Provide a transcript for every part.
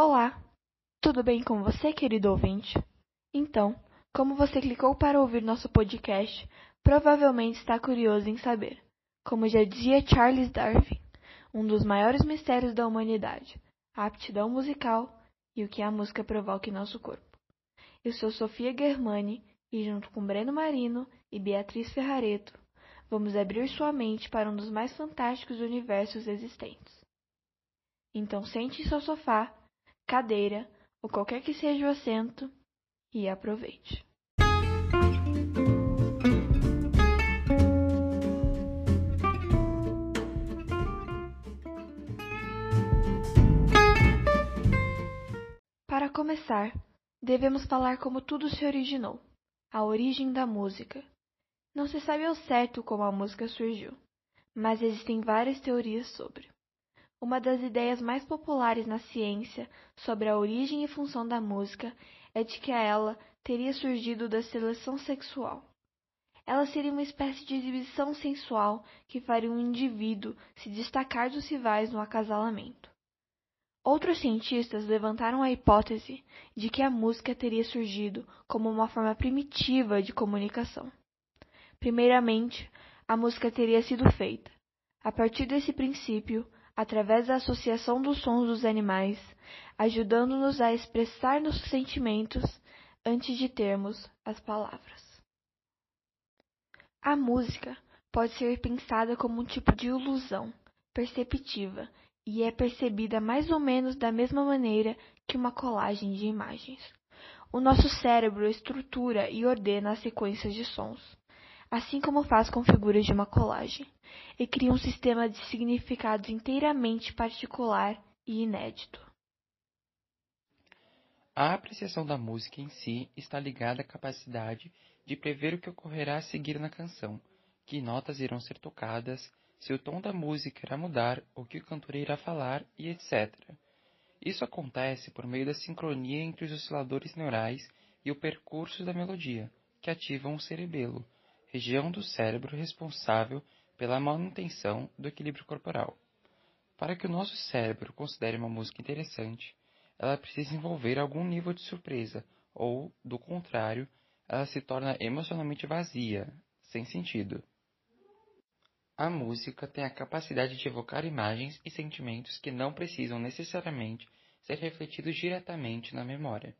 Olá, tudo bem com você, querido ouvinte? Então, como você clicou para ouvir nosso podcast, provavelmente está curioso em saber, como já dizia Charles Darwin, um dos maiores mistérios da humanidade, a aptidão musical e o que a música provoca em nosso corpo. Eu sou Sofia Germani e, junto com Breno Marino e Beatriz Ferrareto, vamos abrir sua mente para um dos mais fantásticos universos existentes. Então sente em seu sofá cadeira ou qualquer que seja o assento e aproveite. Para começar, devemos falar como tudo se originou, a origem da música. Não se sabe ao certo como a música surgiu, mas existem várias teorias sobre. Uma das ideias mais populares na ciência sobre a origem e função da música é de que ela teria surgido da seleção sexual. Ela seria uma espécie de exibição sensual que faria um indivíduo se destacar dos rivais no acasalamento. Outros cientistas levantaram a hipótese de que a música teria surgido como uma forma primitiva de comunicação. Primeiramente, a música teria sido feita, a partir desse princípio, através da associação dos sons dos animais, ajudando-nos a expressar nossos sentimentos antes de termos as palavras. A música pode ser pensada como um tipo de ilusão perceptiva e é percebida mais ou menos da mesma maneira que uma colagem de imagens. O nosso cérebro estrutura e ordena as sequências de sons, assim como faz com figuras de uma colagem e cria um sistema de significados inteiramente particular e inédito. A apreciação da música em si está ligada à capacidade de prever o que ocorrerá a seguir na canção, que notas irão ser tocadas, se o tom da música irá mudar, o que o cantor irá falar e etc. Isso acontece por meio da sincronia entre os osciladores neurais e o percurso da melodia, que ativam o cerebelo, região do cérebro responsável pela manutenção do equilíbrio corporal. Para que o nosso cérebro considere uma música interessante, ela precisa envolver algum nível de surpresa, ou, do contrário, ela se torna emocionalmente vazia, sem sentido. A música tem a capacidade de evocar imagens e sentimentos que não precisam necessariamente ser refletidos diretamente na memória.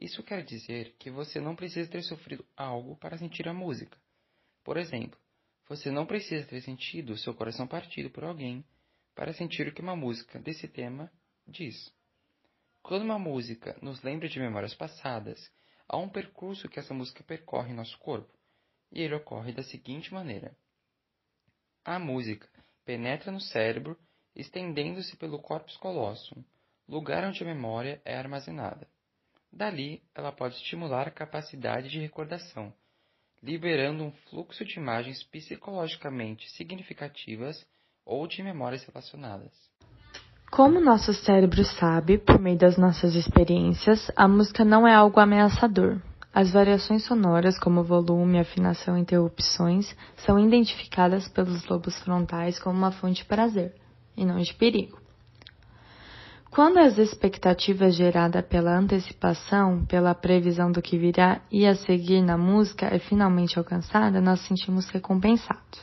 Isso quer dizer que você não precisa ter sofrido algo para sentir a música. Por exemplo, você não precisa ter sentido seu coração partido por alguém para sentir o que uma música desse tema diz. Quando uma música nos lembra de memórias passadas, há um percurso que essa música percorre em nosso corpo, e ele ocorre da seguinte maneira: a música penetra no cérebro, estendendo-se pelo corpus callosum, lugar onde a memória é armazenada. Dali, ela pode estimular a capacidade de recordação, liberando um fluxo de imagens psicologicamente significativas ou de memórias relacionadas. Como nosso cérebro sabe, por meio das nossas experiências, a música não é algo ameaçador. As variações sonoras, como volume, afinação e interrupções, são identificadas pelos lobos frontais como uma fonte de prazer, e não de perigo. Quando as expectativas geradas pela antecipação, pela previsão do que virá e a seguir na música é finalmente alcançada, nós sentimos recompensados.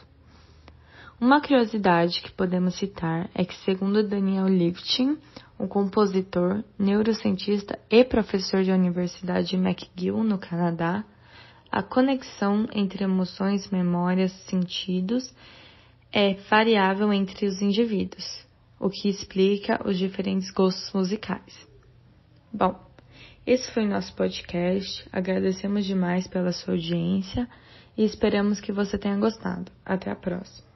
Uma curiosidade que podemos citar é que, segundo Daniel Liftin, um compositor, neurocientista e professor de Universidade de McGill, no Canadá, a conexão entre emoções, memórias, sentidos é variável entre os indivíduos o que explica os diferentes gostos musicais. Bom, esse foi nosso podcast. Agradecemos demais pela sua audiência e esperamos que você tenha gostado. Até a próxima.